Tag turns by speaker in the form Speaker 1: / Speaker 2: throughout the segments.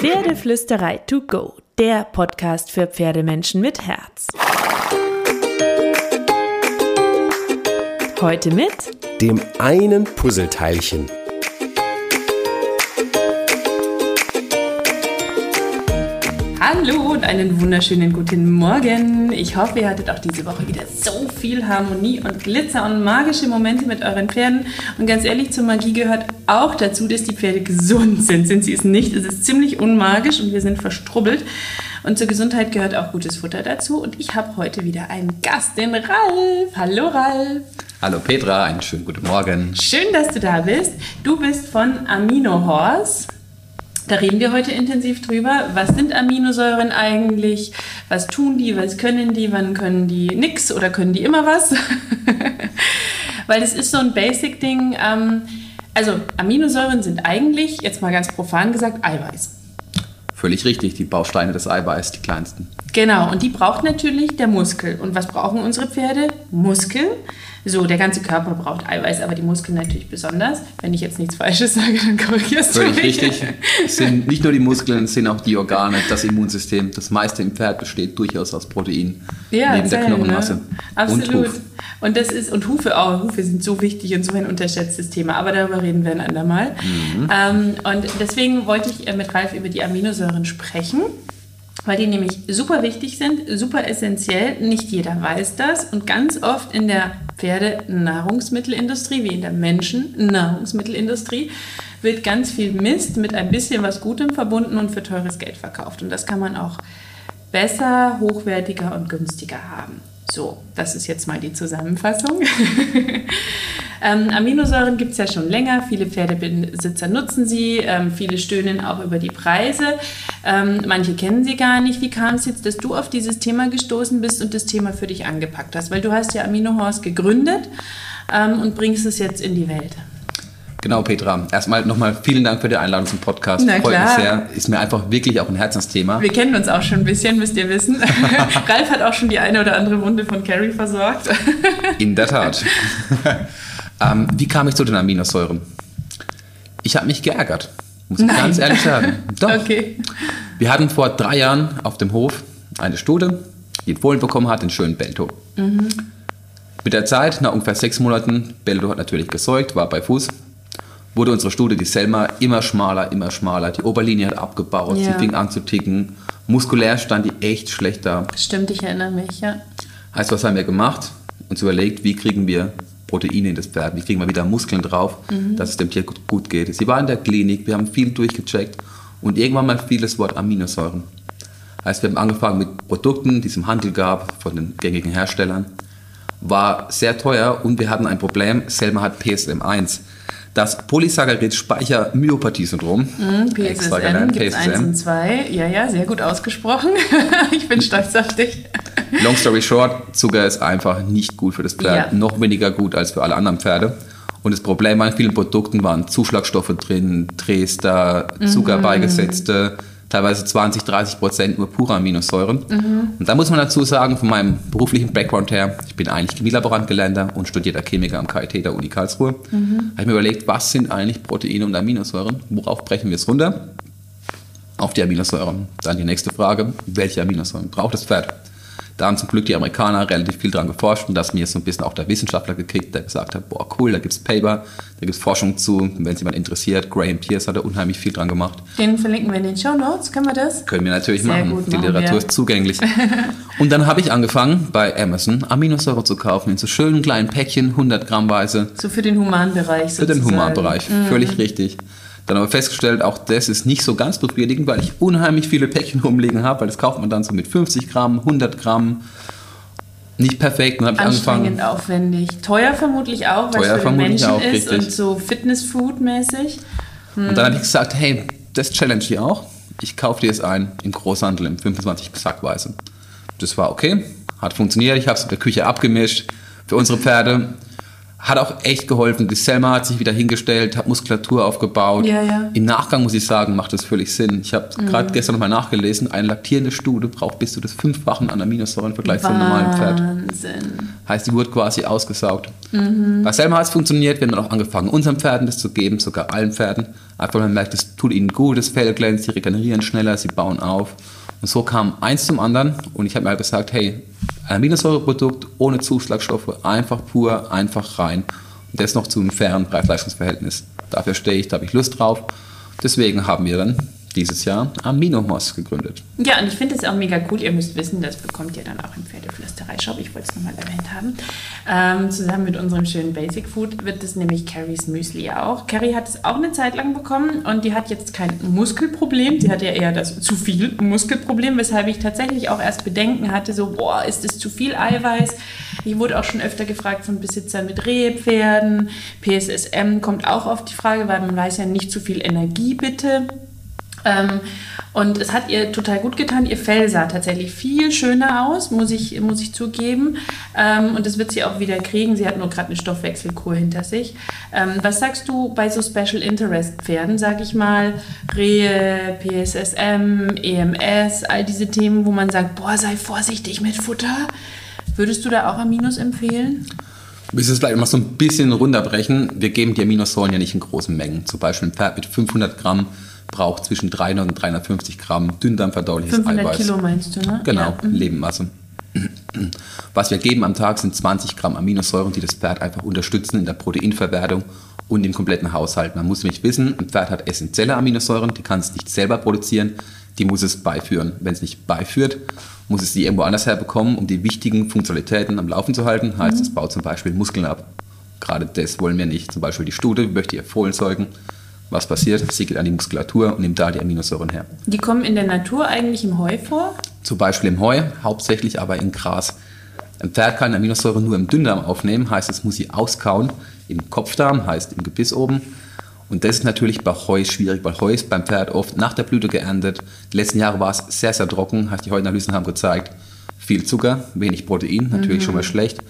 Speaker 1: Pferdeflüsterei to go, der Podcast für Pferdemenschen mit Herz. Heute mit
Speaker 2: dem einen Puzzleteilchen.
Speaker 1: Hallo und einen wunderschönen guten Morgen. Ich hoffe, ihr hattet auch diese Woche wieder so viel Harmonie und Glitzer und magische Momente mit euren Pferden. Und ganz ehrlich, zur Magie gehört auch dazu, dass die Pferde gesund sind. Sind sie es nicht, es ist ziemlich unmagisch und wir sind verstrubbelt. Und zur Gesundheit gehört auch gutes Futter dazu. Und ich habe heute wieder einen Gast, den Ralf. Hallo Ralf.
Speaker 3: Hallo Petra, einen schönen guten Morgen.
Speaker 1: Schön, dass du da bist. Du bist von Amino Horse. Da reden wir heute intensiv drüber. Was sind Aminosäuren eigentlich? Was tun die? Was können die? Wann können die nix oder können die immer was? Weil das ist so ein Basic-Ding. Ähm, also Aminosäuren sind eigentlich, jetzt mal ganz profan gesagt, Eiweiß.
Speaker 3: Völlig richtig, die Bausteine des Eiweiß, die kleinsten.
Speaker 1: Genau, und die braucht natürlich der Muskel. Und was brauchen unsere Pferde? Muskel. So, der ganze Körper braucht Eiweiß, aber die Muskeln natürlich besonders. Wenn ich jetzt nichts Falsches sage, dann korrigierst
Speaker 3: Völlig du mich. richtig. Es sind nicht nur die Muskeln, es sind auch die Organe, das Immunsystem. Das meiste im Pferd besteht durchaus aus Protein.
Speaker 1: Ja,
Speaker 3: neben der Knochenmasse. Ne?
Speaker 1: Absolut. Und, und das ist, und Hufe auch. Hufe sind so wichtig und so ein unterschätztes Thema. Aber darüber reden wir ein andermal. Mhm. Ähm, und deswegen wollte ich äh, mit Ralf über die Aminosäuren sprechen weil die nämlich super wichtig sind, super essentiell. Nicht jeder weiß das und ganz oft in der Pferdenahrungsmittelindustrie wie in der Menschen-Nahrungsmittelindustrie wird ganz viel Mist mit ein bisschen was Gutem verbunden und für teures Geld verkauft. Und das kann man auch besser, hochwertiger und günstiger haben. So, das ist jetzt mal die Zusammenfassung. ähm, Aminosäuren gibt es ja schon länger. Viele Pferdebesitzer nutzen sie. Ähm, viele stöhnen auch über die Preise. Ähm, manche kennen sie gar nicht. Wie kam es jetzt, dass du auf dieses Thema gestoßen bist und das Thema für dich angepackt hast? Weil du hast ja Aminohorse gegründet ähm, und bringst es jetzt in die Welt.
Speaker 3: Genau, Petra. Erstmal nochmal vielen Dank für die Einladung zum Podcast. Na Freut klar. mich sehr. Ist mir einfach wirklich auch ein Herzensthema.
Speaker 1: Wir kennen uns auch schon ein bisschen, müsst ihr wissen. Ralf hat auch schon die eine oder andere Wunde von Carrie versorgt.
Speaker 3: In der Tat. ähm, wie kam ich zu den Aminosäuren? Ich habe mich geärgert, muss ich Nein. ganz ehrlich sagen. Doch. Okay. Wir hatten vor drei Jahren auf dem Hof eine Stute, die empfohlen bekommen hat, den schönen Belto. Mhm. Mit der Zeit, nach ungefähr sechs Monaten, Belto hat natürlich gesäugt, war bei Fuß, wurde unsere Studie, die Selma, immer schmaler, immer schmaler. Die Oberlinie hat abgebaut, ja. sie fing an zu ticken. Muskulär stand die echt schlecht da.
Speaker 1: Stimmt, ich erinnere mich, ja.
Speaker 3: Heißt, was haben wir gemacht? Uns überlegt, wie kriegen wir Proteine in das Pferd, wie kriegen wir wieder Muskeln drauf, mhm. dass es dem Tier gut geht. Sie war in der Klinik, wir haben viel durchgecheckt und irgendwann mal fiel das Wort Aminosäuren. Heißt, wir haben angefangen mit Produkten, die es im Handel gab, von den gängigen Herstellern. War sehr teuer und wir hatten ein Problem, Selma hat PSM1 das Polysaccharid-Speicher-Myopathie-Syndrom.
Speaker 1: Mm, PSSM, gibt 1 und 2. Ja, ja, sehr gut ausgesprochen. ich bin stolz auf dich.
Speaker 3: Long story short, Zucker ist einfach nicht gut für das Pferd. Ja. Noch weniger gut als für alle anderen Pferde. Und das Problem an vielen Produkten waren Zuschlagstoffe drin, Dresder, Zucker mhm. beigesetzte teilweise 20, 30 Prozent nur pure Aminosäuren. Mhm. Und da muss man dazu sagen, von meinem beruflichen Background her, ich bin eigentlich Chemielaborant gelernter und studierter Chemiker am KIT der Uni Karlsruhe, mhm. habe ich mir überlegt, was sind eigentlich Proteine und Aminosäuren? Worauf brechen wir es runter? Auf die Aminosäuren. Dann die nächste Frage, welche Aminosäuren braucht das Pferd? Da haben zum Glück die Amerikaner relativ viel dran geforscht und das mir so ein bisschen auch der Wissenschaftler gekriegt, der gesagt hat, boah cool, da gibt es Paper, da gibt es Forschung zu, wenn es jemand interessiert. Graham Pierce hat da unheimlich viel dran gemacht.
Speaker 1: Den verlinken wir in den Show Notes, können wir das?
Speaker 3: Können wir natürlich Sehr machen. Gut, die Literatur wir. ist zugänglich. und dann habe ich angefangen, bei Amazon Aminosäure zu kaufen, in so schönen kleinen Päckchen, 100 Grammweise.
Speaker 1: So für den Humanbereich
Speaker 3: sozusagen. Für den Humanbereich, mhm. völlig richtig. Dann aber festgestellt, auch das ist nicht so ganz befriedigend, weil ich unheimlich viele Päckchen rumliegen habe, weil das kauft man dann so mit 50 Gramm, 100 Gramm. Nicht perfekt.
Speaker 1: Dann habe ich angefangen. aufwendig. Teuer vermutlich auch, weil es für den Menschen auch, ist richtig. und so Fitness-Food-mäßig.
Speaker 3: Hm. Und dann habe ich gesagt, hey, das challenge ich auch. Ich kaufe dir es ein im Großhandel im 25 Sackweise. Das war okay, hat funktioniert. Ich habe es in der Küche abgemischt für unsere Pferde Hat auch echt geholfen. Die Selma hat sich wieder hingestellt, hat Muskulatur aufgebaut.
Speaker 1: Ja, ja.
Speaker 3: Im Nachgang muss ich sagen, macht das völlig Sinn. Ich habe
Speaker 1: Mhm.
Speaker 3: gerade gestern nochmal nachgelesen, eine laktierende Stute braucht bis zu das Fünffachen an Aminosäuren im Vergleich zum normalen Pferd.
Speaker 1: Wahnsinn.
Speaker 3: Heißt, die wurde quasi ausgesaugt.
Speaker 1: Mhm.
Speaker 3: Bei Selma hat es funktioniert. Wir haben dann auch angefangen, unseren Pferden das zu geben, sogar allen Pferden. Einfach, weil man merkt, es tut ihnen gut, das Fell glänzt, sie regenerieren schneller, sie bauen auf. Und so kam eins zum anderen. Und ich habe mir halt gesagt, hey, Aminosäureprodukt ohne Zuschlagstoffe, einfach pur, einfach rein. Und das noch zu einem fairen Preis-Leistungs-Verhältnis. Dafür stehe ich, da habe ich Lust drauf. Deswegen haben wir dann dieses Jahr Aminomos gegründet.
Speaker 1: Ja, und ich finde es auch mega cool. Ihr müsst wissen, das bekommt ihr dann auch im Pferdeflüsterei-Shop. Ich wollte es nochmal erwähnt haben. Ähm, zusammen mit unserem schönen Basic Food wird es nämlich Carries Müsli auch. Carrie hat es auch eine Zeit lang bekommen und die hat jetzt kein Muskelproblem. Sie hatte ja eher das zu viel Muskelproblem, weshalb ich tatsächlich auch erst Bedenken hatte, so, boah, ist es zu viel Eiweiß? Ich wurde auch schon öfter gefragt von Besitzern mit Rehpferden. PSSM kommt auch auf die Frage, weil man weiß ja nicht zu viel Energie bitte. Ähm, und es hat ihr total gut getan. Ihr Fell sah tatsächlich viel schöner aus, muss ich, muss ich zugeben. Ähm, und das wird sie auch wieder kriegen. Sie hat nur gerade eine Stoffwechselkur hinter sich. Ähm, was sagst du bei so Special Interest Pferden, sag ich mal, Rehe, PSSM, EMS, all diese Themen, wo man sagt, boah, sei vorsichtig mit Futter. Würdest du da auch Aminos empfehlen?
Speaker 3: Wir müssen es vielleicht mal so ein bisschen runterbrechen. Wir geben die Aminosäuren ja nicht in großen Mengen. Zum Beispiel ein Pferd mit 500 Gramm braucht zwischen 300 und 350 Gramm dünndarmverdauliches
Speaker 1: 500
Speaker 3: Eiweiß.
Speaker 1: Kilo meinst du, ne?
Speaker 3: Genau,
Speaker 1: Ja. Mhm.
Speaker 3: Lebenmasse. Was wir geben am Tag sind 20 Gramm Aminosäuren, die das Pferd einfach unterstützen in der Proteinverwertung und im kompletten Haushalt. Man muss nämlich wissen, ein Pferd hat essentielle Aminosäuren, die kann es nicht selber produzieren, die muss es beiführen. Wenn es nicht beiführt, muss es die irgendwo anders herbekommen, um die wichtigen Funktionalitäten am Laufen zu halten. Heißt, es baut zum Beispiel Muskeln ab. Gerade das wollen wir nicht. Zum Beispiel die Stute möchte ihr Fohlen zeugen. Was passiert? Sie geht an die Muskulatur und nimmt da die Aminosäuren her.
Speaker 1: Die kommen in der Natur eigentlich im Heu vor?
Speaker 3: Zum Beispiel im Heu, hauptsächlich aber in Gras. Ein Pferd kann Aminosäuren nur im Dünndarm aufnehmen, heißt es muss sie auskauen. Im Kopfdarm, heißt im Gebiss oben. Und das ist natürlich bei Heu schwierig, weil Heu ist beim Pferd oft nach der Blüte geerntet. Die letzten Jahre war es sehr, sehr trocken, heißt die Heuanalysen haben gezeigt, viel Zucker, wenig Protein, natürlich schon mal schlecht.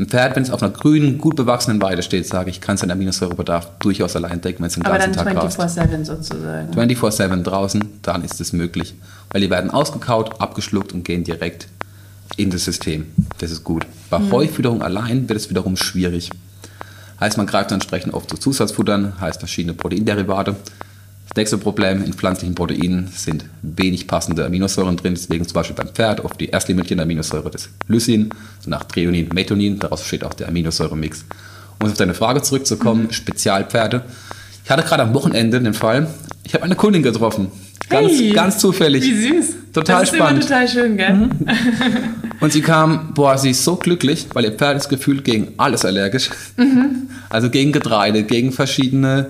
Speaker 3: Ein Pferd, wenn es auf einer grünen, gut bewachsenen Weide steht, sage ich, kann seinen Aminosäurebedarf durchaus allein decken, wenn es den
Speaker 1: Aber
Speaker 3: ganzen
Speaker 1: dann
Speaker 3: Tag rast.
Speaker 1: 24-7 sozusagen.
Speaker 3: 24-7 draußen, dann ist es möglich. Weil die werden ausgekaut, abgeschluckt und gehen direkt in das System. Das ist gut. Bei Heufütterung allein wird es wiederum schwierig. Heißt, man greift dann entsprechend oft zu Zusatzfuttern, heißt verschiedene Proteinderivate. Das nächste Problem in pflanzlichen Proteinen sind wenig passende Aminosäuren drin, deswegen zum Beispiel beim Pferd oft die erstlimitierende Aminosäure des Lysin, danach Treonin, Methionin, daraus steht auch der Aminosäuremix. Um auf deine Frage zurückzukommen, Spezialpferde. Ich hatte gerade am Wochenende den Fall, ich habe eine Kundin getroffen. Ganz,
Speaker 1: Hey,
Speaker 3: ganz zufällig.
Speaker 1: Wie süß.
Speaker 3: Total
Speaker 1: das ist
Speaker 3: spannend. Mhm.
Speaker 1: immer total schön, gell?
Speaker 3: Und sie kam, boah, sie ist so glücklich, weil ihr Pferd ist gefühlt gegen alles allergisch. Also gegen Getreide, gegen verschiedene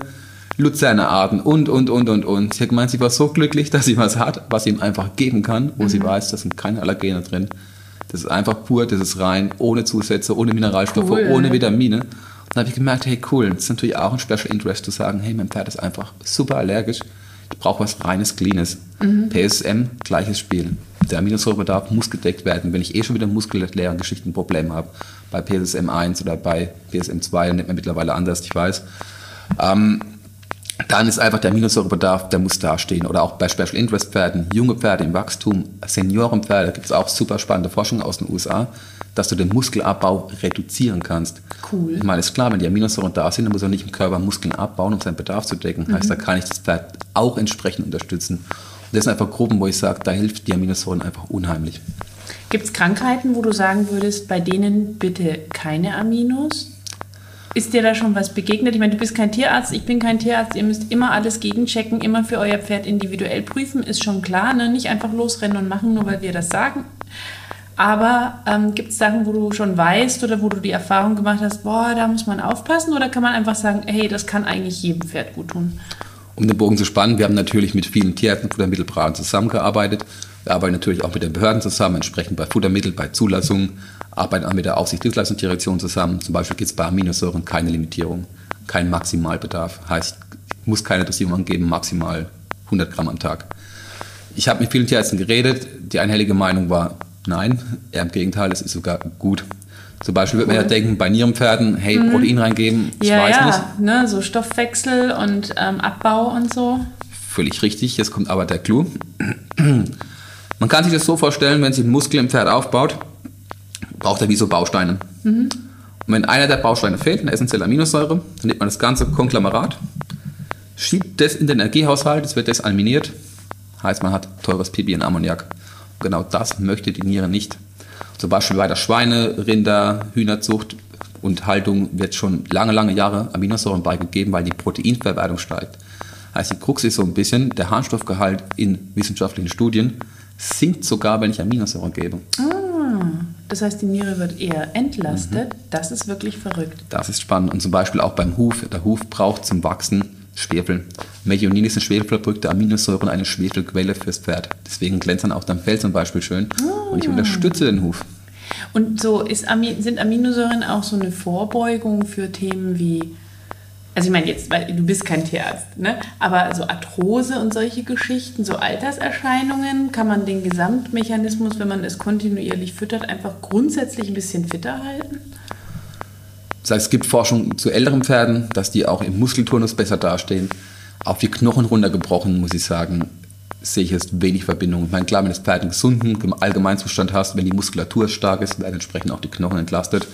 Speaker 3: Luzernearten und, und, und, und, und. Sie hat gemeint, sie war so glücklich, dass sie was hat, was sie ihm einfach geben kann, wo sie weiß, da sind keine Allergene drin. Das ist einfach pur, das ist rein, ohne Zusätze, ohne Mineralstoffe,
Speaker 1: Cool.
Speaker 3: ohne Vitamine. Und dann habe ich gemerkt, hey cool, das ist natürlich auch ein Special Interest zu sagen, hey, mein Pferd ist einfach super allergisch. Ich brauche was reines, cleanes. PSM, gleiches Spiel. Der Aminosäurebedarf muss gedeckt werden. Wenn ich eh schon wieder muskulären Geschichten ein Problem habe, bei PSM 1 oder bei PSM 2, nennt man mittlerweile anders, ich weiß, ähm, dann ist einfach der Aminosäurebedarf, der muss dastehen. Oder auch bei Special Interest Pferden, junge Pferde im Wachstum, Seniorenpferde, da gibt es auch super spannende Forschung aus den USA, dass du den Muskelabbau reduzieren kannst.
Speaker 1: Cool.
Speaker 3: Ich meine, ist klar, wenn die Aminosäuren da sind, dann muss er nicht im Körper Muskeln abbauen, um seinen Bedarf zu decken. Heißt, da kann ich das Pferd auch entsprechend unterstützen. Und das sind einfach Gruppen, wo ich sage, da hilft die Aminosäuren einfach unheimlich.
Speaker 1: Gibt es Krankheiten, wo du sagen würdest, bei denen bitte keine Aminos? Ist dir da schon was begegnet? Ich meine, du bist kein Tierarzt, ich bin kein Tierarzt. Ihr müsst immer alles gegenchecken, immer für euer Pferd individuell prüfen, ist schon klar. Ne? Nicht einfach losrennen und machen, nur weil wir das sagen. Aber ähm, gibt es Sachen, wo du schon weißt oder wo du die Erfahrung gemacht hast, boah, da muss man aufpassen? Oder kann man einfach sagen, hey, das kann eigentlich jedem Pferd gut tun?
Speaker 3: Um den Bogen zu spannen, wir haben natürlich mit vielen Tierärzten und Futtermittelberatern zusammengearbeitet. Wir arbeiten natürlich auch mit den Behörden zusammen, entsprechend bei Futtermitteln, bei Zulassungen, arbeiten auch mit der Aufsichtsdienstleistungsdirektion zusammen. Zum Beispiel gibt es bei Aminosäuren keine Limitierung, kein Maximalbedarf. Heißt, ich muss keine Dosierung angeben, maximal 100 Gramm am Tag. Ich habe mit vielen Tierärzten geredet. Die einhellige Meinung war, nein, eher im Gegenteil, es ist sogar gut. Zum Beispiel würde man ja denken, bei Nierenpferden, hey,
Speaker 1: Mhm.
Speaker 3: Protein reingeben, ich
Speaker 1: ja,
Speaker 3: weiß
Speaker 1: ja,
Speaker 3: nicht.
Speaker 1: Ne, so Stoffwechsel und ähm, Abbau und so.
Speaker 3: Völlig richtig, jetzt kommt aber der Clou. Man kann sich das so vorstellen, wenn sich ein Muskel im Pferd aufbaut, braucht er wie so Bausteine. Und wenn einer der Bausteine fehlt, eine essentielle Aminosäure, dann nimmt man das ganze Konglomerat, schiebt das in den Energiehaushalt, es wird desalminiert, heißt man hat teures Pipi in Ammoniak. Und genau das möchte die Niere nicht. Zum Beispiel bei der Schweine-, Rinder-, Hühnerzucht und Haltung wird schon lange, lange Jahre Aminosäuren beigegeben, weil die Proteinverwertung steigt. Heißt, die Krux ist so ein bisschen, der Harnstoffgehalt in wissenschaftlichen Studien sinkt sogar, wenn ich Aminosäuren gebe.
Speaker 1: Das heißt, die Niere wird eher entlastet. Das ist wirklich verrückt.
Speaker 3: Das ist spannend. Und zum Beispiel auch beim Huf. Der Huf braucht zum Wachsen Schwefel. Methionin ist eine schwefelverbrückte Aminosäure und eine Schwefelquelle fürs Pferd. Deswegen glänzt dann auch dein Fell zum Beispiel schön. Und ich unterstütze den Huf.
Speaker 1: Und so ist, sind Aminosäuren auch so eine Vorbeugung für Themen wie, also ich meine jetzt, weil du bist kein Tierarzt, ne? aber so Arthrose und solche Geschichten, so Alterserscheinungen, kann man den Gesamtmechanismus, wenn man es kontinuierlich füttert, einfach grundsätzlich ein bisschen fitter halten?
Speaker 3: Das heißt, es gibt Forschung zu älteren Pferden, dass die auch im Muskelturnus besser dastehen. Auf die Knochen runtergebrochen, muss ich sagen, sehe ich jetzt wenig Verbindung. Ich meine, klar, wenn das Pferd einen gesunden Allgemeinzustand hast, wenn die Muskulatur stark ist, werden entsprechend auch die Knochen entlastet.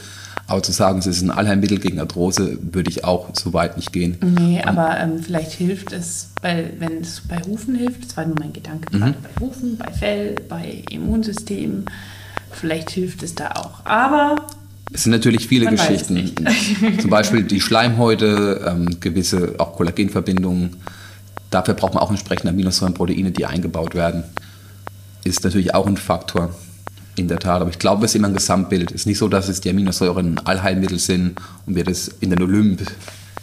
Speaker 3: Aber zu sagen, es ist ein Allheilmittel gegen Arthrose, würde ich auch so weit nicht gehen.
Speaker 1: Nee, aber ähm, vielleicht hilft es, weil wenn es bei Hufen hilft, das war nur mein Gedanke, gerade bei Hufen, bei Fell, bei Immunsystem, vielleicht hilft es da auch. Aber
Speaker 3: Es sind natürlich viele
Speaker 1: Man
Speaker 3: Geschichten. Zum Beispiel die Schleimhäute, ähm, gewisse auch Kollagenverbindungen. Dafür braucht man auch entsprechende Aminosäuren, Proteine, die eingebaut werden. Ist natürlich auch ein Faktor. In der Tat. Aber ich glaube, es ist immer ein Gesamtbild. Es ist nicht so, dass es die Aminosäuren Allheilmittel sind und wir das in den Olymp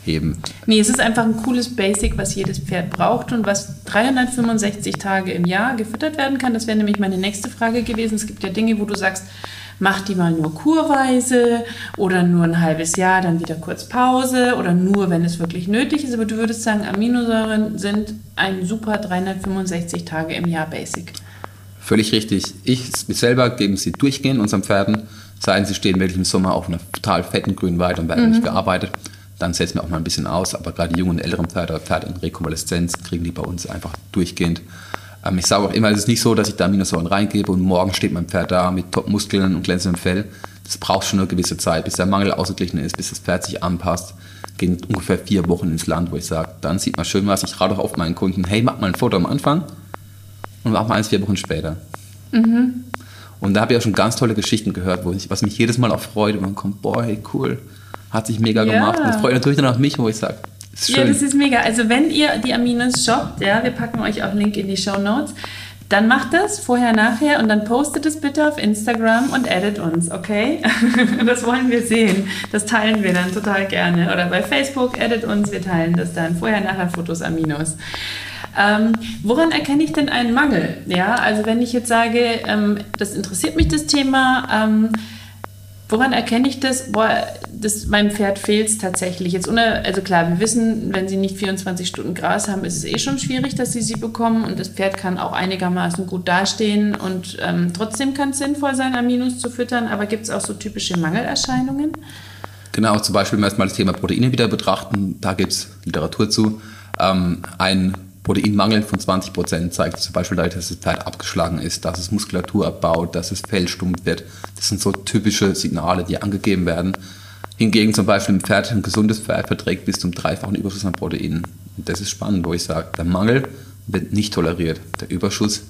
Speaker 3: heben.
Speaker 1: Nee, es ist einfach ein cooles Basic, was jedes Pferd braucht und was 365 Tage im Jahr gefüttert werden kann. Das wäre nämlich meine nächste Frage gewesen. Es gibt ja Dinge, wo du sagst, mach die mal nur kurweise oder nur ein halbes Jahr, dann wieder kurz Pause oder nur, wenn es wirklich nötig ist. Aber du würdest sagen, Aminosäuren sind ein super 365 Tage im Jahr Basic.
Speaker 3: Völlig richtig. Ich selber gebe sie durchgehend unseren Pferden. Seien sie stehen wirklich im Sommer auf einer total fetten grünen Weide und werden nicht gearbeitet. Dann setzen wir auch mal ein bisschen aus. Aber gerade die jungen und älteren Pferde, Pferde in Rekonvaleszenz, kriegen die bei uns einfach durchgehend. Ähm, ich sage auch immer, es ist nicht so, dass ich da Aminosäuren reingebe und morgen steht mein Pferd da mit Top-Muskeln und glänzendem Fell. Das braucht schon eine gewisse Zeit, bis der Mangel ausgeglichen ist, bis das Pferd sich anpasst. Gehen ungefähr vier Wochen ins Land, wo ich sage, dann sieht man schön was. Ich rate auch oft meinen Kunden, hey, mach mal ein Foto am Anfang und mach mal eins vier Wochen später. Und da habe ich auch schon ganz tolle Geschichten gehört, wo ich, was mich jedes Mal auch freut, wenn man kommt, boah, hey, cool, hat sich mega
Speaker 1: Ja.
Speaker 3: gemacht. Und das freut natürlich dann auch mich, wo ich sage, ist schön.
Speaker 1: Ja, das ist mega. Also wenn ihr die Aminos shoppt, ja, wir packen euch auch Link in die Show Notes, dann macht das vorher, nachher und dann postet es bitte auf Instagram und edit uns, okay? Das wollen wir sehen. Das teilen wir dann total gerne. Oder bei Facebook, edit uns, wir teilen das dann. Vorher, nachher Fotos Aminos. Ähm, woran erkenne ich denn einen Mangel? Ja, also wenn ich jetzt sage, ähm, das interessiert mich das Thema, ähm, Woran erkenne ich das? Boah, das meinem Pferd fehlt es tatsächlich. Jetzt ohne, also klar, wir wissen, wenn sie nicht 24 Stunden Gras haben, ist es eh schon schwierig, dass sie sie bekommen und das Pferd kann auch einigermaßen gut dastehen und ähm, trotzdem kann es sinnvoll sein, Aminos zu füttern. Aber gibt es auch so typische Mangelerscheinungen?
Speaker 3: Genau, zum Beispiel, wenn wir jetzt mal das Thema Proteine wieder betrachten, da gibt es Literatur zu. Ähm, ein Proteinmangel von 20 Prozent zeigt zum Beispiel dadurch, dass das Pferd abgeschlagen ist, dass es Muskulatur abbaut, dass das Fell stumpf wird. Das sind so typische Signale, die angegeben werden. Hingegen zum Beispiel ein Pferd, ein gesundes Pferd verträgt bis zum dreifachen Überschuss an Proteinen. Und das ist spannend, wo ich sage, der Mangel wird nicht toleriert, der Überschuss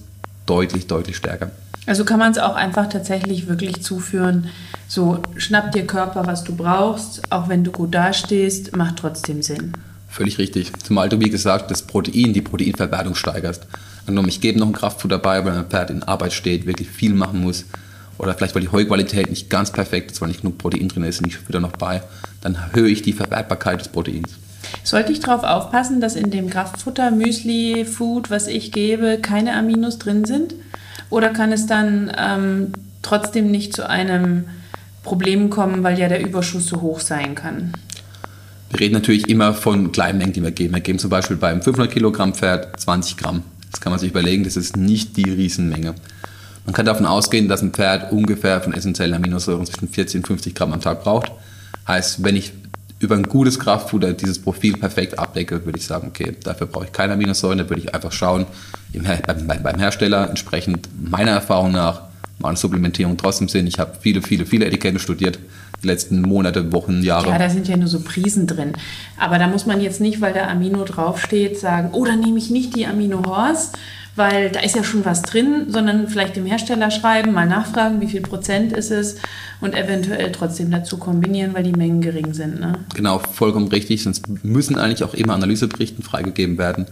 Speaker 3: deutlich, deutlich stärker.
Speaker 1: Also kann man es auch einfach tatsächlich wirklich zuführen, so schnapp dir Körper, was du brauchst, auch wenn du gut dastehst, macht trotzdem Sinn.
Speaker 3: Völlig richtig. Zumal du, wie gesagt, das Protein, die Proteinverwertung steigerst. Angenommen, ich gebe noch ein Kraftfutter bei, weil mein Pferd in Arbeit steht, wirklich viel machen muss. Oder vielleicht, weil die Heuqualität nicht ganz perfekt ist, weil nicht genug Protein drin ist und ich fütter noch bei. Dann erhöhe ich die Verwertbarkeit des Proteins.
Speaker 1: Sollte ich darauf aufpassen, dass in dem Kraftfutter, Müsli, Food, was ich gebe, keine Aminos drin sind? Oder kann es dann ähm, trotzdem nicht zu einem Problem kommen, weil ja der Überschuss so hoch sein kann?
Speaker 3: Wir reden natürlich immer von kleinen Mengen, die wir geben. Wir geben zum Beispiel beim 500 Kilogramm Pferd 20 Gramm. Das kann man sich überlegen, das ist nicht die Riesenmenge. Man kann davon ausgehen, dass ein Pferd ungefähr von essentiellen Aminosäuren zwischen 40 und 50 Gramm am Tag braucht. Heißt, wenn ich über ein gutes Kraftfutter dieses Profil perfekt abdecke, würde ich sagen, okay, dafür brauche ich keine Aminosäuren, da würde ich einfach schauen, beim Hersteller entsprechend meiner Erfahrung nach macht Supplementierung trotzdem Sinn. Ich habe viele, viele, viele Etiketten studiert, die letzten Monate, Wochen, Jahre.
Speaker 1: Ja, da sind ja nur so Prisen drin. Aber da muss man jetzt nicht, weil da Amino draufsteht, sagen, oh, dann nehme ich nicht die Amino Horse, weil da ist ja schon was drin, sondern vielleicht dem Hersteller schreiben, mal nachfragen, wie viel Prozent ist es und eventuell trotzdem dazu kombinieren, weil die Mengen gering sind. Ne?
Speaker 3: Genau, vollkommen richtig. Sonst müssen eigentlich auch immer Analyseberichten freigegeben werden.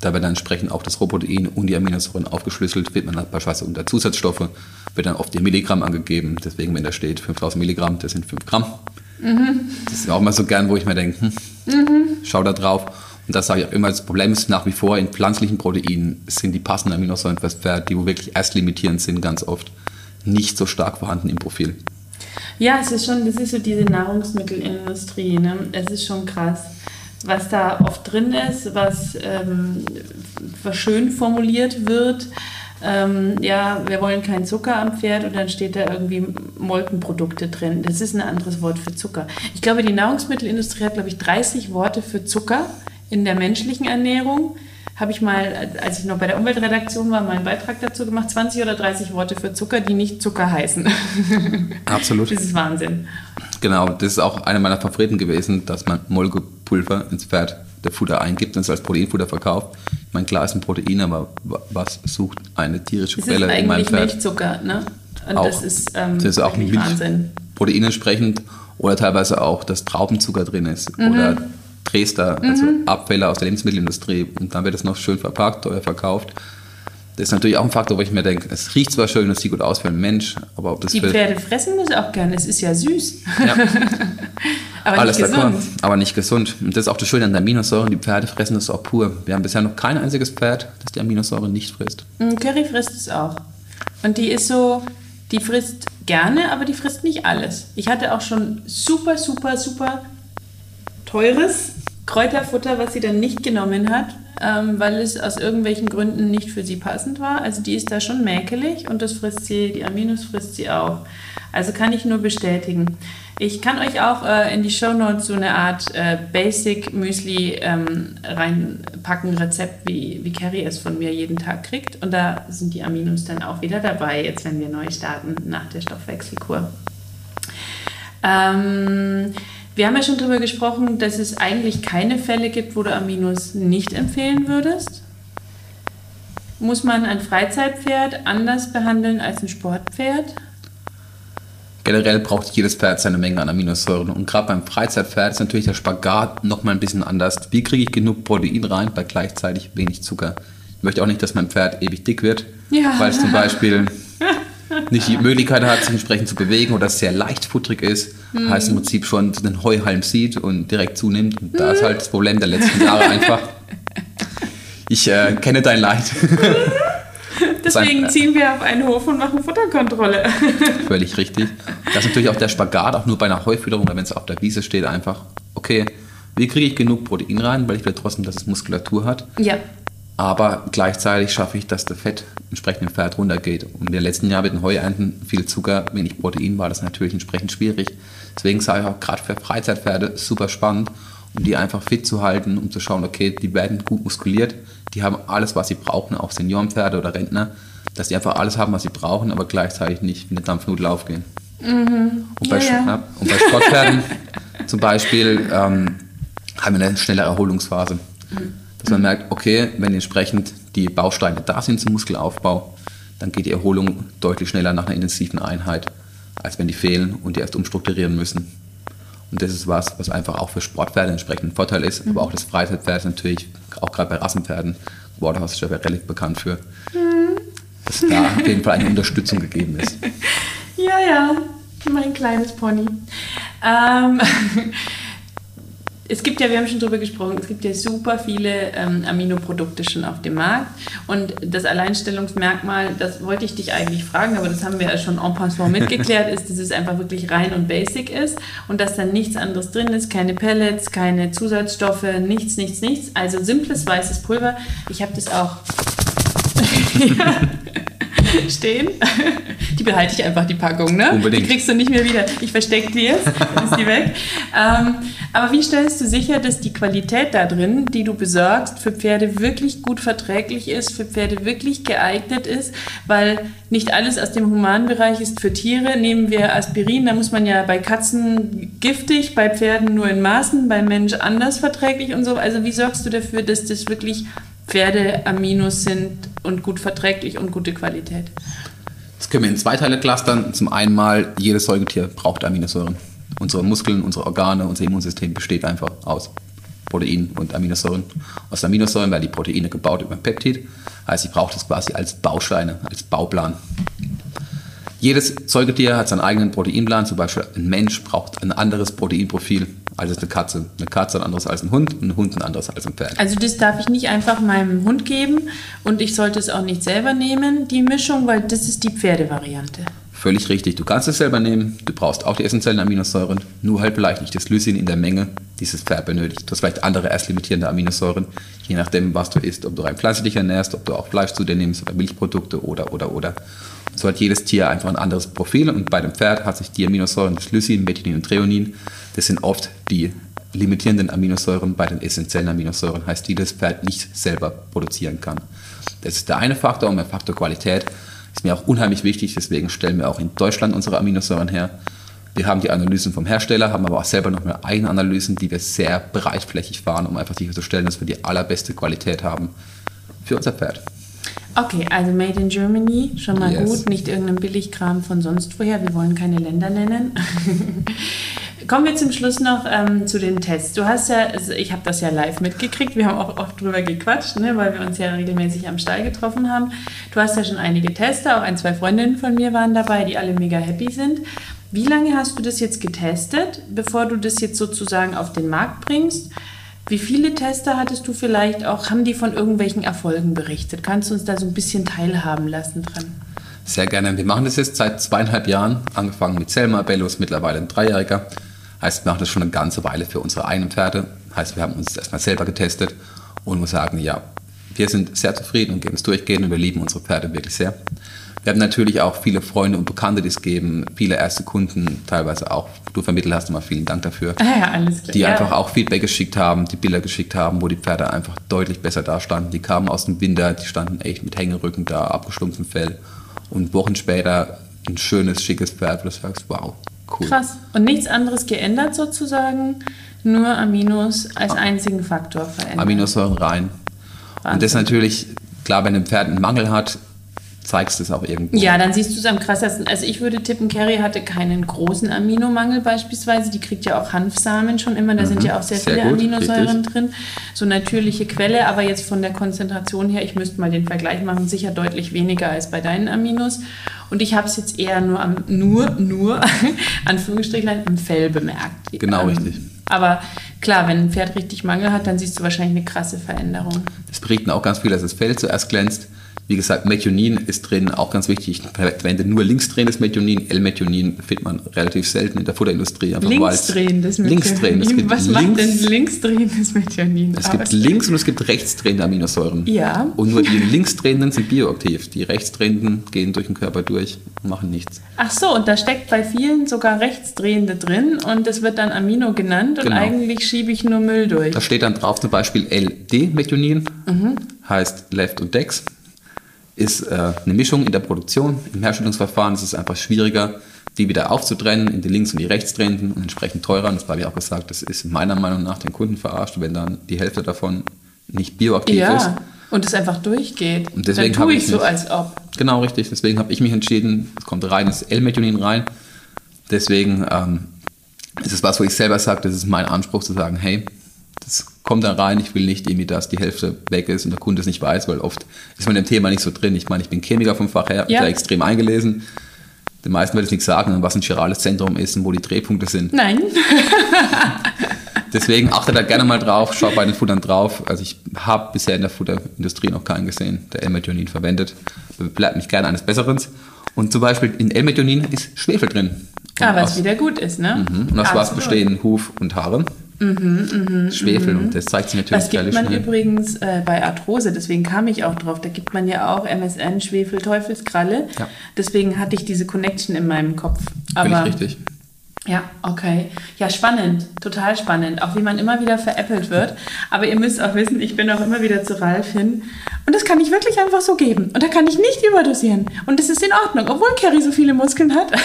Speaker 3: Da wird dann entsprechend auch das Rohprotein und die Aminosäuren aufgeschlüsselt, wird man dann beispielsweise unter Zusatzstoffe, wird dann oft die Milligramm angegeben. Deswegen, wenn da steht 5000 Milligramm, das sind 5 Gramm. Mhm. Das ist auch mal so gern, wo ich mir denke, hm, mhm. schau da drauf. Und das sage ich auch immer, das Problem ist nach wie vor, in pflanzlichen Proteinen sind die passenden Aminosäuren die wo wirklich erst limitierend sind, ganz oft nicht so stark vorhanden im Profil.
Speaker 1: Ja, es ist schon, das ist so diese Nahrungsmittelindustrie, ne? Es ist schon krass, was da oft drin ist, was, ähm, was schön formuliert wird. Ähm, ja, wir wollen keinen Zucker am Pferd und dann steht da irgendwie Molkenprodukte drin. Das ist ein anderes Wort für Zucker. Ich glaube, die Nahrungsmittelindustrie hat, glaube ich, 30 Worte für Zucker in der menschlichen Ernährung. Habe ich mal, als ich noch bei der Umweltredaktion war, mal einen Beitrag dazu gemacht, 20 oder 30 Worte für Zucker, die nicht Zucker heißen.
Speaker 3: Absolut.
Speaker 1: das ist Wahnsinn.
Speaker 3: Genau, das ist auch einer meiner Favoriten gewesen, dass man Molkepulver ins Pferd der Futter eingibt und es als Proteinfutter verkauft. Ich meine, klar ist ein Protein, aber was sucht eine tierische
Speaker 1: das
Speaker 3: Quelle
Speaker 1: in
Speaker 3: meinem Pferd?
Speaker 1: Das ist Milchzucker, ne? Und
Speaker 3: auch,
Speaker 1: das ist, ähm,
Speaker 3: das ist auch Milch,
Speaker 1: Wahnsinn.
Speaker 3: Protein entsprechend oder teilweise auch, dass Traubenzucker drin ist mhm. oder Dresder, also mhm. Abfälle aus der Lebensmittelindustrie. Und dann wird es noch schön verpackt, teuer verkauft. Das ist natürlich auch ein Faktor, wo ich mir denke, es riecht zwar schön, es sieht gut aus für einen Mensch, aber ob das
Speaker 1: Die Pferde fressen das auch gerne, es ist ja süß. Ja.
Speaker 3: aber Alles nicht gesund. aber nicht gesund. Und das ist auch das Schöne an der Aminosäuren, die Pferde fressen das auch pur. Wir haben bisher noch kein einziges Pferd, das die Aminosäure nicht frisst.
Speaker 1: Mm, Curry frisst es auch. Und die ist so, die frisst gerne, aber die frisst nicht alles. Ich hatte auch schon super, super, super teures Kräuterfutter, was sie dann nicht genommen hat, ähm, weil es aus irgendwelchen Gründen nicht für sie passend war. Also die ist da schon mäkelig und das frisst sie, die Aminos frisst sie auch. Also kann ich nur bestätigen. Ich kann euch auch äh, in die Show Notes so eine Art äh, Basic Müsli ähm, reinpacken, Rezept, wie, wie Carrie es von mir jeden Tag kriegt. Und da sind die Aminos dann auch wieder dabei, jetzt wenn wir neu starten nach der Stoffwechselkur. Ähm, wir haben ja schon darüber gesprochen, dass es eigentlich keine Fälle gibt, wo du Aminos nicht empfehlen würdest. Muss man ein Freizeitpferd anders behandeln als ein Sportpferd?
Speaker 3: Generell braucht jedes Pferd seine Menge an Aminosäuren. Und gerade beim Freizeitpferd ist natürlich der Spagat nochmal ein bisschen anders. Wie kriege ich genug Protein rein bei gleichzeitig wenig Zucker? Ich möchte auch nicht, dass mein Pferd ewig dick wird, ja. weil es zum Beispiel nicht die Möglichkeit hat, sich entsprechend zu bewegen oder sehr leichtfutterig ist, mhm. heißt im Prinzip schon den Heuhalm sieht und direkt zunimmt. Und da ist halt das Problem der letzten Jahre einfach. Ich äh, kenne dein Leid.
Speaker 1: Deswegen ziehen wir auf einen Hof und machen Futterkontrolle.
Speaker 3: Völlig richtig. Das ist natürlich auch der Spagat, auch nur bei einer Heufütterung, wenn es auf der Wiese steht, einfach, okay, wie kriege ich genug Protein rein, weil ich will trotzdem, dass es Muskulatur hat.
Speaker 1: Ja.
Speaker 3: Aber gleichzeitig schaffe ich, dass der Fett entsprechend im Pferd runtergeht. Und in den letzten Jahren mit den Heuernten viel Zucker, wenig Protein war das natürlich entsprechend schwierig. Deswegen sage ich auch gerade für Freizeitpferde super spannend, um die einfach fit zu halten, um zu schauen, okay, die werden gut muskuliert, die haben alles, was sie brauchen, auch Seniorenpferde oder Rentner, dass die einfach alles haben, was sie brauchen, aber gleichzeitig nicht wie eine Dampfnudel aufgehen. Mhm. Und, bei, ja, ja. und bei Sportpferden zum Beispiel ähm, haben wir eine schnelle Erholungsphase. Mhm dass man merkt, okay, wenn entsprechend die Bausteine da sind zum Muskelaufbau, dann geht die Erholung deutlich schneller nach einer intensiven Einheit, als wenn die fehlen und die erst umstrukturieren müssen. Und das ist was, was einfach auch für Sportpferde entsprechend ein Vorteil ist, mhm. aber auch das Freizeitpferd ist natürlich, auch gerade bei Rassenpferden, Waterhouse ist ja relativ bekannt für, mhm. dass da auf jeden Fall eine Unterstützung gegeben ist.
Speaker 1: Ja, ja, mein kleines Pony. Ähm, es gibt ja, wir haben schon drüber gesprochen, es gibt ja super viele ähm, Aminoprodukte schon auf dem Markt. Und das Alleinstellungsmerkmal, das wollte ich dich eigentlich fragen, aber das haben wir ja schon en passant mitgeklärt, ist, dass es einfach wirklich rein und basic ist und dass dann nichts anderes drin ist, keine Pellets, keine Zusatzstoffe, nichts, nichts, nichts. Also simples weißes Pulver. Ich habe das auch. stehen. Behalte ich einfach, die Packung, ne?
Speaker 3: Unbedingt.
Speaker 1: Die kriegst du nicht mehr wieder. Ich verstecke die jetzt, dann ist die weg. Ähm, aber wie stellst du sicher, dass die Qualität da drin, die du besorgst, für Pferde wirklich gut verträglich ist, für Pferde wirklich geeignet ist? Weil nicht alles aus dem Humanbereich ist für Tiere. Nehmen wir Aspirin, da muss man ja bei Katzen giftig, bei Pferden nur in Maßen, beim Mensch anders verträglich und so. Also wie sorgst du dafür, dass das wirklich Pferde-Aminos sind und gut verträglich und gute Qualität?
Speaker 3: Können wir in zwei Teile clustern. Zum einen mal, jedes Säugetier braucht Aminosäuren. Unsere Muskeln, unsere Organe, unser Immunsystem besteht einfach aus Proteinen und Aminosäuren. Aus Aminosäuren werden die Proteine gebaut über Peptid. Heißt, ich brauche das quasi als Bausteine, als Bauplan. Jedes Säugetier hat seinen eigenen Proteinplan. Zum Beispiel ein Mensch braucht ein anderes Proteinprofil als eine Katze. Eine Katze ein anderes als ein Hund und ein Hund ein anderes als ein Pferd.
Speaker 1: Also das darf ich nicht einfach meinem Hund geben und ich sollte es auch nicht selber nehmen, die Mischung, weil das ist die Pferdevariante.
Speaker 3: Völlig richtig. Du kannst es selber nehmen. Du brauchst auch die essentiellen Aminosäuren. Nur halt vielleicht nicht das Lysin in der Menge, dieses Pferd benötigt. Du hast vielleicht andere erstlimitierende Aminosäuren, je nachdem, was du isst. Ob du rein pflanzlich ernährst, ob du auch Fleisch zu dir nimmst oder Milchprodukte oder, oder, oder. So hat jedes Tier einfach ein anderes Profil. Und bei dem Pferd hat sich die Aminosäuren, das Lysin, Methionin und Treonin, das sind oft die limitierenden Aminosäuren bei den essentiellen Aminosäuren, heißt die das Pferd nicht selber produzieren kann. Das ist der eine Faktor und der Faktor Qualität ist mir auch unheimlich wichtig, deswegen stellen wir auch in Deutschland unsere Aminosäuren her. Wir haben die Analysen vom Hersteller, haben aber auch selber noch mehr eigene Analysen, die wir sehr breitflächig fahren, um einfach sicherzustellen, dass wir die allerbeste Qualität haben für unser Pferd.
Speaker 1: Okay, also Made in Germany, schon mal yes. gut, nicht irgendein Billigkram von sonst woher. Wir wollen keine Länder nennen. Kommen wir zum Schluss noch ähm, zu den Tests. Du hast ja, also ich habe das ja live mitgekriegt, wir haben auch oft drüber gequatscht, ne, weil wir uns ja regelmäßig am Stall getroffen haben. Du hast ja schon einige Tester, auch ein, zwei Freundinnen von mir waren dabei, die alle mega happy sind. Wie lange hast du das jetzt getestet, bevor du das jetzt sozusagen auf den Markt bringst? Wie viele Tester hattest du vielleicht auch? Haben die von irgendwelchen Erfolgen berichtet? Kannst du uns da so ein bisschen teilhaben lassen dran?
Speaker 3: Sehr gerne. Wir machen das jetzt seit zweieinhalb Jahren, angefangen mit Selma Bellos, mittlerweile ein Dreijähriger. Heißt, wir machen das schon eine ganze Weile für unsere eigenen Pferde. Heißt, wir haben uns erstmal selber getestet und muss sagen, ja, wir sind sehr zufrieden und geben es durchgehend und wir lieben unsere Pferde wirklich sehr. Wir haben natürlich auch viele Freunde und Bekannte, die es geben, viele erste Kunden, teilweise auch. Du vermittelt hast immer vielen Dank dafür.
Speaker 1: Ja, alles klar.
Speaker 3: Die
Speaker 1: ja.
Speaker 3: einfach auch Feedback geschickt haben, die Bilder geschickt haben, wo die Pferde einfach deutlich besser dastanden. Die kamen aus dem Winter, die standen echt mit Hängerücken da, abgestumpftem Fell. Und Wochen später ein schönes, schickes Pferd, wo du sagst, wow, Cool.
Speaker 1: Krass. Und nichts anderes geändert sozusagen, nur Aminos als einzigen Faktor verändert.
Speaker 3: Aminosäuren rein. Wahnsinn. Und das natürlich, klar, wenn ein Pferd einen Mangel hat, zeigst du es auch irgendwo.
Speaker 1: Ja, dann siehst du es am krassesten. Also ich würde tippen, Carrie hatte keinen großen Aminomangel beispielsweise. Die kriegt ja auch Hanfsamen schon immer. Da mhm, sind ja auch sehr, sehr viele gut, Aminosäuren richtig. drin. So natürliche Quelle, aber jetzt von der Konzentration her, ich müsste mal den Vergleich machen, sicher deutlich weniger als bei deinen Aminos. Und ich habe es jetzt eher nur am, nur, nur, Anführungsstrichlein, im Fell bemerkt.
Speaker 3: Genau, ähm, richtig.
Speaker 1: Aber klar, wenn ein Pferd richtig Mangel hat, dann siehst du wahrscheinlich eine krasse Veränderung.
Speaker 3: Das berichten auch ganz viele, dass das Fell zuerst glänzt. Wie gesagt, Methionin ist drin, auch ganz wichtig. Ich verwende nur linksdrehendes Methionin. L-Methionin findet man relativ selten in der Futterindustrie.
Speaker 1: linksdrehendes Methionin. Linksdrehendes. Was links, macht denn linksdrehendes Methionin?
Speaker 3: Es gibt links und es gibt rechtsdrehende Aminosäuren.
Speaker 1: Ja.
Speaker 3: Und nur die linksdrehenden sind bioaktiv. Die rechtsdrehenden gehen durch den Körper durch und machen nichts.
Speaker 1: Ach so, und da steckt bei vielen sogar rechtsdrehende drin und das wird dann Amino genannt und genau. eigentlich schiebe ich nur Müll durch.
Speaker 3: Da steht dann drauf zum Beispiel LD-Methionin, mhm. heißt Left und Dex ist äh, eine Mischung in der Produktion. Im Herstellungsverfahren ist es einfach schwieriger, die wieder aufzutrennen in die links- und die rechtstrennenden und entsprechend teurer. Und das habe ich auch gesagt, das ist meiner Meinung nach den Kunden verarscht, wenn dann die Hälfte davon nicht bioaktiv
Speaker 1: ja.
Speaker 3: ist.
Speaker 1: Und es einfach durchgeht.
Speaker 3: Und deswegen
Speaker 1: dann tue
Speaker 3: ich,
Speaker 1: ich so, als ob.
Speaker 3: Genau, richtig. Deswegen habe ich mich entschieden, es kommt reines L-Methionin rein. Deswegen ähm, ist es was, wo ich selber sage, das ist mein Anspruch zu sagen, hey, das kommt da rein, ich will nicht irgendwie, dass die Hälfte weg ist und der Kunde es nicht weiß, weil oft ist man im Thema nicht so drin. Ich meine, ich bin Chemiker vom Fach her, ja. extrem eingelesen. Den meisten wird es nicht sagen, was ein chirales Zentrum ist und wo die Drehpunkte sind.
Speaker 1: Nein.
Speaker 3: Deswegen achte da gerne mal drauf, schau bei den Futtern drauf. Also ich habe bisher in der Futterindustrie noch keinen gesehen, der L-Methionin verwendet. Bleibt mich gerne eines Besseren. Und zum Beispiel in L-Methionin ist Schwefel drin.
Speaker 1: Ah, was aus, wieder gut ist, ne?
Speaker 3: Mhm. Und aus was bestehen Huf und Haare? Mhm, Schwefel mhm. und das zeigt sich natürlich
Speaker 1: Das gibt man schnell. übrigens äh, bei Arthrose, deswegen kam ich auch drauf. Da gibt man ja auch MSN, Schwefel, Teufelskralle. Ja. Deswegen hatte ich diese Connection in meinem Kopf.
Speaker 3: Aber, Völlig richtig.
Speaker 1: Ja, okay. Ja, spannend, total spannend. Auch wie man immer wieder veräppelt wird. Aber ihr müsst auch wissen, ich bin auch immer wieder zu Ralf hin. Und das kann ich wirklich einfach so geben. Und da kann ich nicht überdosieren. Und das ist in Ordnung, obwohl Carrie so viele Muskeln hat.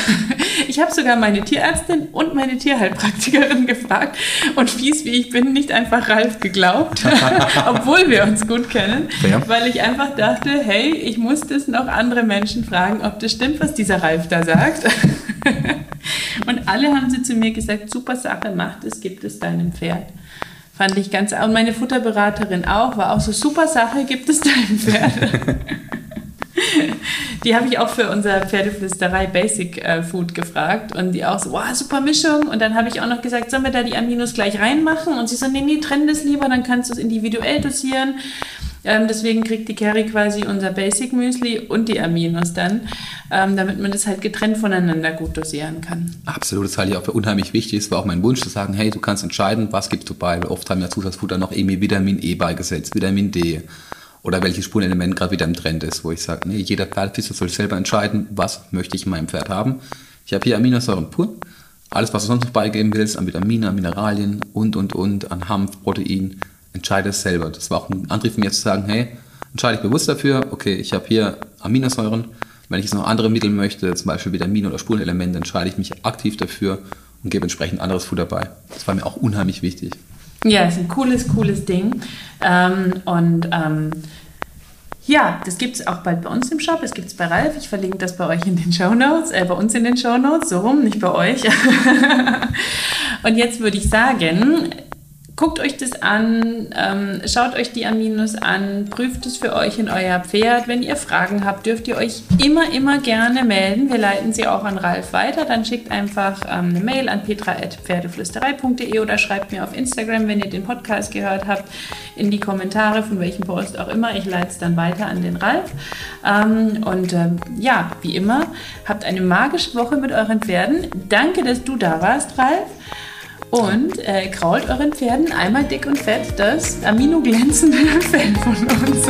Speaker 1: Ich habe sogar meine Tierärztin und meine Tierheilpraktikerin gefragt. Und fies wie ich bin, nicht einfach Ralf geglaubt, obwohl wir uns gut kennen. Ja. Weil ich einfach dachte, hey, ich muss das noch andere Menschen fragen, ob das stimmt, was dieser Ralf da sagt. Und alle haben sie zu mir gesagt, super Sache, mach das, gibt es deinem Pferd. Fand ich ganz, und meine Futterberaterin auch, war auch so, super Sache, gibt es deinem Pferd. die habe ich auch für unser Pferdeflüsterei Basic äh, Food gefragt und die auch so, wow, super Mischung. Und dann habe ich auch noch gesagt, sollen wir da die Aminos gleich reinmachen? Und sie so, nee, nee, trenn das lieber, dann kannst du es individuell dosieren. Ähm, deswegen kriegt die Carrie quasi unser Basic Müsli und die Aminos dann, ähm, damit man das halt getrennt voneinander gut dosieren kann.
Speaker 3: Absolut, das halte ich auch für unheimlich wichtig. Es war auch mein Wunsch zu sagen, hey, du kannst entscheiden, was gibst du bei. Oft haben ja Zusatzfutter noch irgendwie Vitamin E beigesetzt, Vitamin D oder welches Spurenelement gerade wieder im Trend ist, wo ich sage, nee, jeder Pferdbesitzer soll selber entscheiden, was möchte ich in meinem Pferd haben. Ich habe hier Aminosäuren pur. Alles, was du sonst noch beigeben willst, an Vitamine, an Mineralien und, und, und, an Hanf, Protein, entscheide es selber. Das war auch ein Antrieb von mir zu sagen, hey, entscheide ich bewusst dafür, okay, ich habe hier Aminosäuren, wenn ich jetzt noch andere Mittel möchte, zum Beispiel Vitamine oder Spurenelemente, entscheide ich mich aktiv dafür und gebe entsprechend anderes Futter bei. Das war mir auch unheimlich wichtig.
Speaker 1: Ja, ist ein cooles, cooles Ding. Ähm, und ähm, ja, das gibt es auch bald bei uns im Shop. Es gibt es bei Ralf. Ich verlinke das bei euch in den Show Notes, äh, bei uns in den Show Notes, so rum, nicht bei euch. und jetzt würde ich sagen, Guckt euch das an, ähm, schaut euch die Aminos an, prüft es für euch in euer Pferd. Wenn ihr Fragen habt, dürft ihr euch immer, immer gerne melden. Wir leiten sie auch an Ralf weiter. Dann schickt einfach ähm, eine Mail an petra.pferdeflüsterei.de oder schreibt mir auf Instagram, wenn ihr den Podcast gehört habt, in die Kommentare, von welchem Post auch immer. Ich leite es dann weiter an den Ralf. Ähm, und ähm, ja, wie immer, habt eine magische Woche mit euren Pferden. Danke, dass du da warst, Ralf. Und äh, krault euren Pferden einmal dick und fett das amino-glänzende Fell von uns.